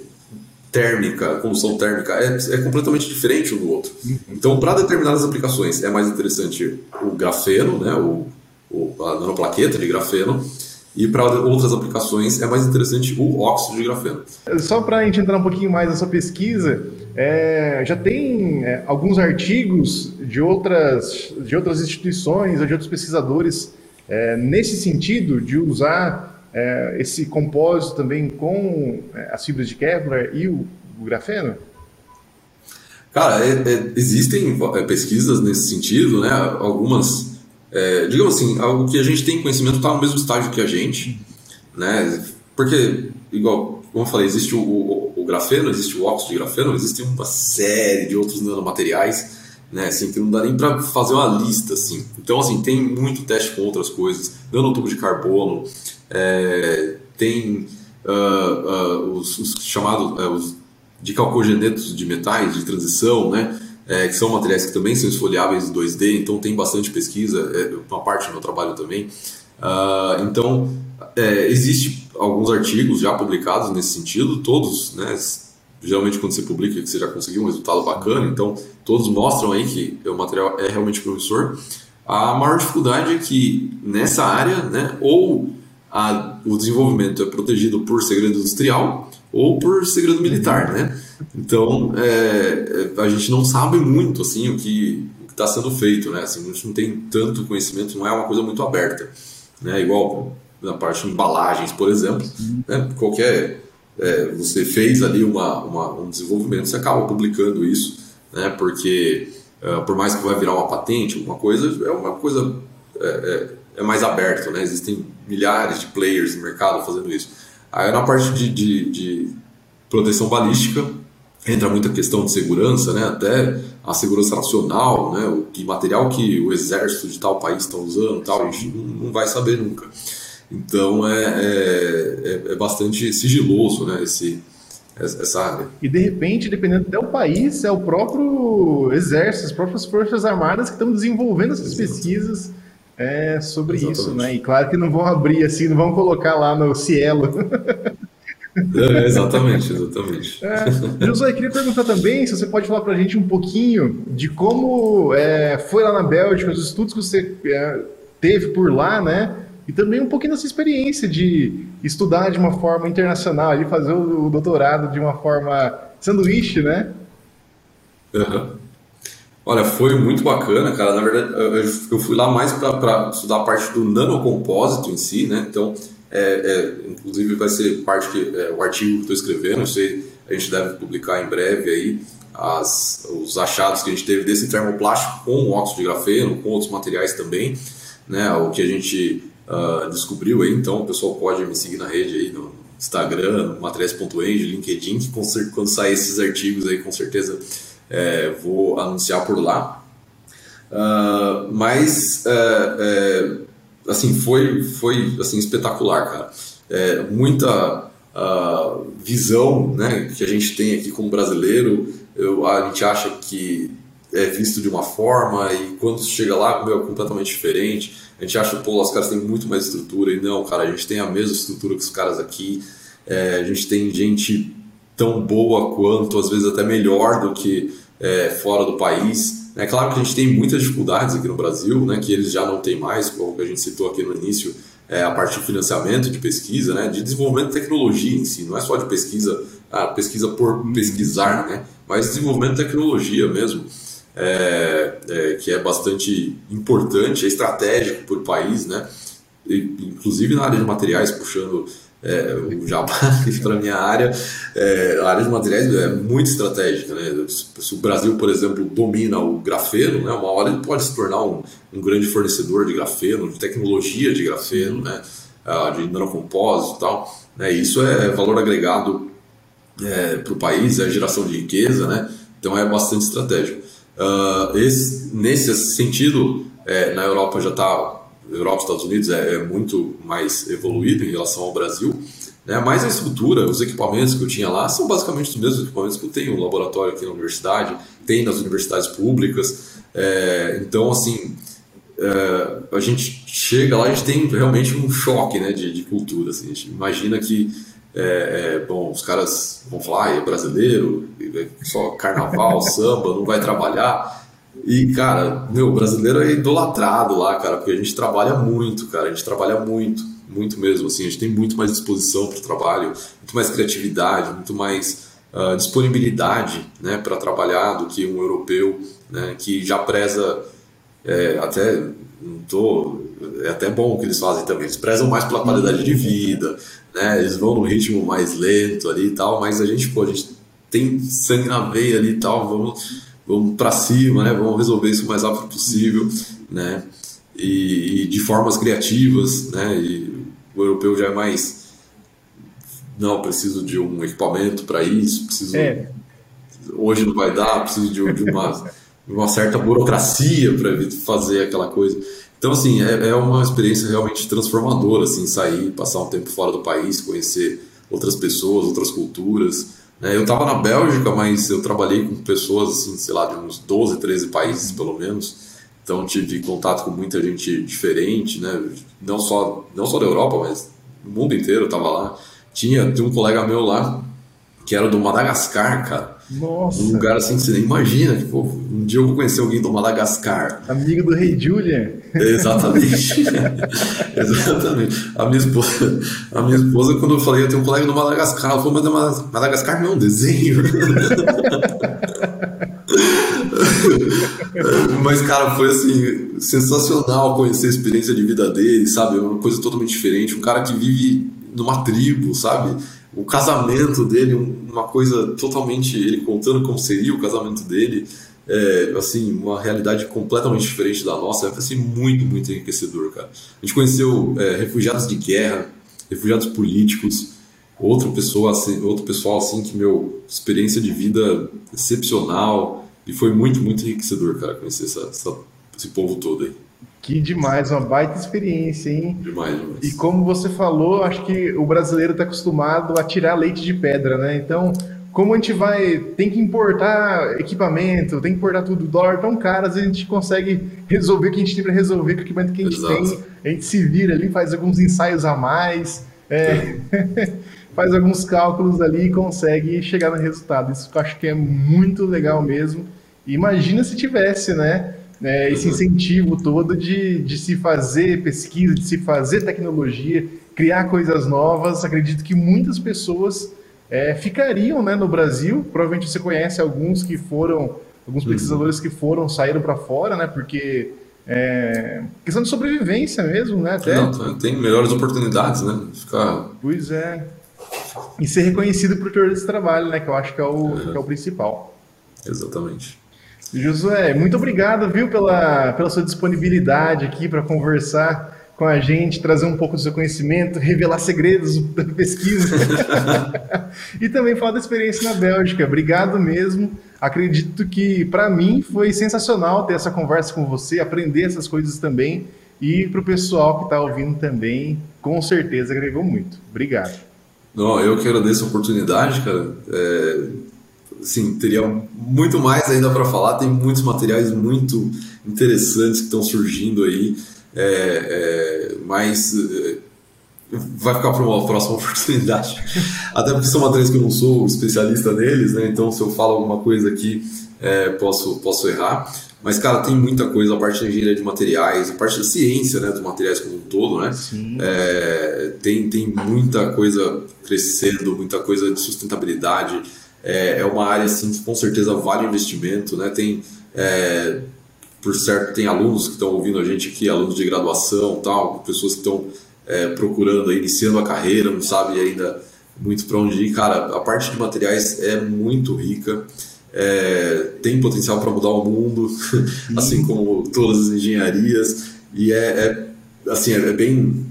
térmica, condução térmica, é, é, completamente diferente um do outro. Então, para determinadas aplicações, é mais interessante o grafeno, né, o, o a nanoplaqueta de grafeno, e para outras aplicações é mais interessante o óxido de grafeno. Só para a gente entrar um pouquinho mais nessa pesquisa, é, já tem é, alguns artigos de outras, de outras instituições ou de outros pesquisadores é, nesse sentido de usar é, esse compósito também com é, as fibras de Kevlar e o, o grafeno? Cara, é, existem pesquisas nesse sentido, né? Algumas digamos assim, algo que a gente tem conhecimento está no mesmo estágio que a gente, né? Porque, igual, como eu falei, existe o, o, o grafeno, existe o óxido de grafeno, existe uma série de outros nanomateriais, né? Assim, que não dá nem para fazer uma lista, assim. Então, assim, tem muito teste com outras coisas, nanotubo de carbono, é, tem uh, uh, os, os, chamados uh, os de metais de transição, né? é, que são materiais que também são esfoliáveis em 2D, então tem bastante pesquisa, é uma parte do meu trabalho também. Uh, então, é, existe alguns artigos já publicados nesse sentido, todos, né, geralmente quando você publica que você já conseguiu um resultado bacana, então todos mostram aí que o material é realmente promissor. A maior dificuldade é que nessa área, né, ou a, o desenvolvimento é protegido por segredo industrial ou por segredo militar, né? Então, é, é a gente não sabe muito assim o que está sendo feito, né? Assim, a gente não tem tanto conhecimento, não é uma coisa muito aberta, né? Igual na parte de embalagens, por exemplo, né? qualquer é, você fez ali uma, uma, um desenvolvimento, você acaba publicando isso, né? Porque uh, por mais que vai virar uma patente, alguma coisa, é uma coisa é, é é mais aberto, né? Existem milhares de players no mercado fazendo isso. Aí na parte de, de, de proteção balística entra muita questão de segurança, né? Até a segurança nacional, né? O que material que o exército de tal país está usando, tal, a gente não, não vai saber nunca. Então é, é, é, é bastante sigiloso, né? Esse, essa área. E de repente, dependendo do país, é o próprio exército, as próprias forças armadas que estão desenvolvendo essas Exato. pesquisas é sobre Exatamente. isso, né? E claro que não vão abrir assim, não vão colocar lá no Cielo. É, exatamente, exatamente. <laughs> É, José, queria perguntar também se você pode falar para a gente um pouquinho de como é, foi lá na Bélgica, os estudos que você é, teve por lá, né? E também um pouquinho da sua experiência de estudar de uma forma internacional, de fazer o, doutorado de uma forma sanduíche, né? Uhum. Olha, foi muito bacana, cara. Na verdade, eu fui lá mais para estudar a parte do nanocompósito em si, né? Então, é, é, inclusive vai ser parte que é, o artigo que estou escrevendo. Sei, a gente deve publicar em breve aí as, os achados que a gente teve desse termoplástico com óxido de grafeno, com outros materiais também, né? O que a gente uh, descobriu aí. Então, o pessoal pode me seguir na rede aí no Instagram, materiais.eng, LinkedIn, que quando sair esses artigos aí, com certeza é, vou anunciar por lá. Uh, mas, é, é, assim, foi, foi assim, espetacular, cara. É, muita uh, visão né, que a gente tem aqui como brasileiro, eu, a gente acha que é visto de uma forma e quando chega lá, meu, é completamente diferente. A gente acha, pô, os caras têm muito mais estrutura e não, cara, a gente tem a mesma estrutura que os caras aqui. É, a gente tem gente tão boa quanto, às vezes até melhor do que é, fora do país. É claro que a gente tem muitas dificuldades aqui no Brasil, né, que eles já não têm mais, como a gente citou aqui no início, é, a parte de financiamento, de pesquisa, né, de desenvolvimento de tecnologia em si, não é só de pesquisa, ah, pesquisa por pesquisar, né, mas desenvolvimento de tecnologia mesmo, é, é, que é bastante importante, é estratégico para o país, né, e, inclusive na área de materiais, puxando é, o jabá <laughs> para minha área, é, a área de materiais é muito estratégica. Né? Se o Brasil, por exemplo, domina o grafeno, né, uma hora ele pode se tornar um, um grande fornecedor de grafeno, de tecnologia de grafeno, né, ah, de nanocompósito e tal. Né, isso é valor agregado é, para o país, é geração de riqueza, né? então é bastante estratégico. Uh, esse, nesse sentido, é, na Europa já está Europa e Estados Unidos é, é, muito mais evoluído em relação ao Brasil, né? mas a estrutura, os equipamentos que eu tinha lá são basicamente os mesmos equipamentos que eu tenho no laboratório aqui na universidade, tem nas universidades públicas. É, então, assim, é, a gente chega lá, a gente tem realmente um choque né, de, de cultura. Assim, a gente imagina que é, é, bom, os caras vão falar, ah, é brasileiro, é só carnaval, <laughs> samba, não vai trabalhar. E, cara, meu, o brasileiro é idolatrado lá, cara, porque a gente trabalha muito, cara, a gente trabalha muito, muito mesmo, assim, a gente tem muito mais disposição para o trabalho, muito mais criatividade, muito mais uh, disponibilidade, né, para trabalhar do que um europeu, né, que já preza, é, até, não tô, é até bom o que eles fazem também, eles prezam mais pela qualidade de vida, né, eles vão no ritmo mais lento ali e tal, mas a gente, pô, a gente tem sangue na veia ali e tal, vamos vamos para cima, né? Vamos resolver isso o mais rápido possível, né? E, e, de formas criativas, né? E o europeu já é mais não preciso de um equipamento para isso, preciso é. hoje não vai dar, preciso de, de uma uma certa burocracia para fazer aquela coisa. Então, assim, é, é, uma experiência realmente transformadora, assim, sair, passar um tempo fora do país, conhecer outras pessoas, outras culturas, é, eu estava na Bélgica, mas eu trabalhei com pessoas, assim, sei lá, de uns 12, 13 países pelo menos. Então tive contato com muita gente diferente, né? Não só, não só da Europa, mas do mundo inteiro eu estava lá. Tinha, tinha um colega meu lá que era do Madagascar, cara. Nossa. Um lugar assim que você nem imagina. Tipo, um dia eu vou conhecer alguém do Madagascar. Amigo do rei Julian. Exatamente. <laughs> Exatamente. A minha, esposa, a minha esposa, quando eu falei, eu tenho um colega do Madagascar, ela falou, mas Madagascar não é um desenho. <laughs> Mas, cara, foi assim, sensacional conhecer a experiência de vida dele, sabe? Uma coisa totalmente diferente. Um cara que vive numa tribo, sabe? O casamento dele, uma coisa totalmente. Ele contando como seria o casamento dele, é, assim, uma realidade completamente diferente da nossa. É assim, muito, muito enriquecedor, cara. A gente conheceu é, refugiados de guerra, refugiados políticos, outra pessoa, assim, outro pessoal assim que, meu, experiência de vida excepcional. E foi muito, muito enriquecedor, cara, conhecer essa, essa, esse povo todo aí. Que demais, uma baita experiência, hein? Demais, demais. E como você falou, acho que o brasileiro está acostumado a tirar leite de pedra, né? Então, como a gente vai, tem que importar equipamento, tem que importar tudo, o dólar tão caro, às vezes a gente consegue resolver o que a gente tem para resolver com o equipamento que a gente Exato. tem, a gente se vira ali, faz alguns ensaios a mais, é, <laughs> faz alguns cálculos ali e consegue chegar no resultado. Isso eu acho que é muito legal mesmo. Imagina se tivesse, né? Né, esse incentivo todo de, de se fazer pesquisa, de se fazer tecnologia, criar coisas novas. Acredito que muitas pessoas é, ficariam né, no Brasil. Provavelmente você conhece alguns que foram, alguns pesquisadores que foram, saíram para fora, né? Porque é, questão de sobrevivência mesmo, né? Até. Não, tem melhores oportunidades, né? Ficar... Pois é. E ser reconhecido por ter esse trabalho, né? Que eu acho que é o, é. Que é o principal. Exatamente. Josué, muito obrigado, viu, pela, pela sua disponibilidade aqui para conversar com a gente, trazer um pouco do seu conhecimento, revelar segredos da pesquisa <laughs> e também falar da experiência na Bélgica. Obrigado mesmo. Acredito que para mim foi sensacional ter essa conversa com você, aprender essas coisas também e para o pessoal que está ouvindo também, com certeza agregou muito. Obrigado. Não, eu que agradeço a oportunidade, cara. É sim, teria muito mais ainda para falar. Tem muitos materiais muito interessantes que estão surgindo aí, é, é, mas é, vai ficar para uma próxima <laughs> oportunidade. Até porque são materiais que eu não sou especialista neles, né? Então, se eu falo alguma coisa aqui, é, posso, posso errar. Mas, cara, tem muita coisa, a parte da engenharia de materiais, a parte da ciência, né, dos materiais como um todo, né? É, tem, tem muita coisa crescendo, muita coisa de sustentabilidade, é, é uma área assim, que com certeza vale investimento, né? Tem, é, por certo, tem alunos que estão ouvindo a gente aqui, alunos de graduação, tal, pessoas que estão é, procurando, iniciando a carreira, não sabe ainda muito para onde ir, cara, a parte de materiais é muito rica. É, tem potencial para mudar o mundo, <laughs> assim como todas as engenharias, e é, é assim, é, bem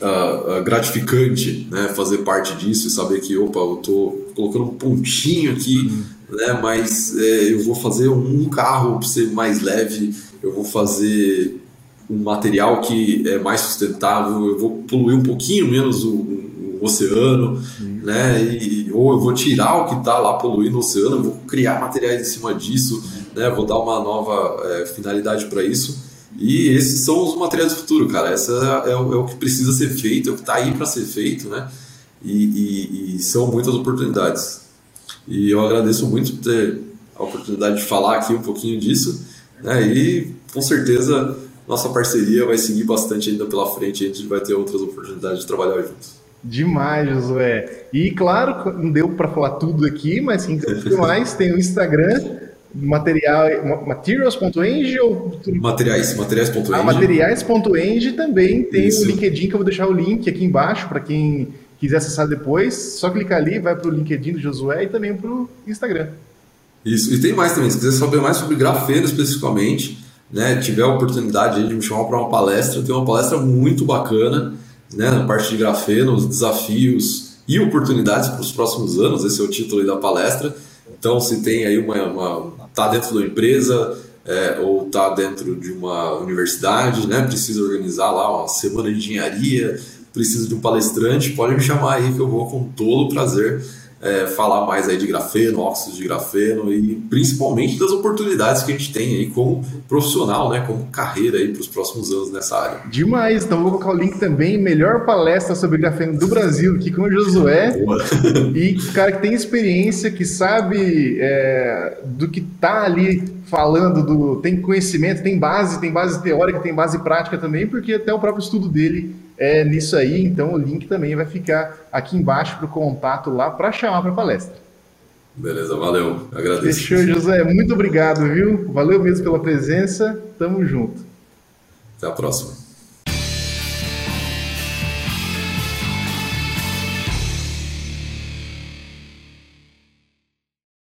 uh, gratificante né, fazer parte disso e saber que, opa, eu estou colocando um pontinho aqui, uhum. né, mas é, eu vou fazer um carro para ser mais leve, eu vou fazer um material que é mais sustentável, eu vou poluir um pouquinho menos o, o oceano, uhum. né, e, ou eu vou tirar o que está lá poluindo o oceano, eu vou criar materiais em cima disso, né, vou dar uma nova é, finalidade para isso. E esses são os materiais do futuro, cara. Essa é, é, o, é o que precisa ser feito, é o que está aí para ser feito, né? E, e, e, são muitas oportunidades. E eu agradeço muito por ter a oportunidade de falar aqui um pouquinho disso, né? E com certeza nossa parceria vai seguir bastante ainda pela frente, a gente vai ter outras oportunidades de trabalhar juntos. Demais, Josué. E claro, não deu para falar tudo aqui, mas quem quiser mais, tem o Instagram material, ou materiais, materiais.eng. Ah, materiais.eng também tem Isso. o LinkedIn que eu vou deixar o link aqui embaixo para quem quiser acessar depois, só clicar ali, vai para o LinkedIn do Josué e também para o Instagram. Isso, e tem mais também, se quiser saber mais sobre grafeno especificamente, né, tiver a oportunidade de me chamar para uma palestra, tem uma palestra muito bacana, né, na parte de grafeno, os desafios e oportunidades para os próximos anos, esse é o título da palestra. Então, se tem aí uma, uma tá dentro da empresa é, ou tá dentro de uma universidade, né, precisa organizar lá uma semana de engenharia, precisa de um palestrante, pode me chamar aí que eu vou com todo prazer é, falar mais aí de grafeno, óxidos de grafeno e principalmente das oportunidades que a gente tem aí como profissional, né, como carreira aí para os próximos anos nessa área. Demais, então vou colocar o link também, melhor palestra sobre grafeno do Brasil aqui com o Josué <laughs> Boa. e cara que tem experiência, que sabe é, do que tá ali falando, do, tem conhecimento, tem base, tem base teórica, tem base prática também, porque até o próprio estudo dele é, nisso aí, então o link também vai ficar aqui embaixo para o contato lá para chamar para a palestra. Beleza, valeu, agradeço. Fechou, José, muito obrigado, viu? Valeu mesmo pela presença, tamo junto. Até a próxima.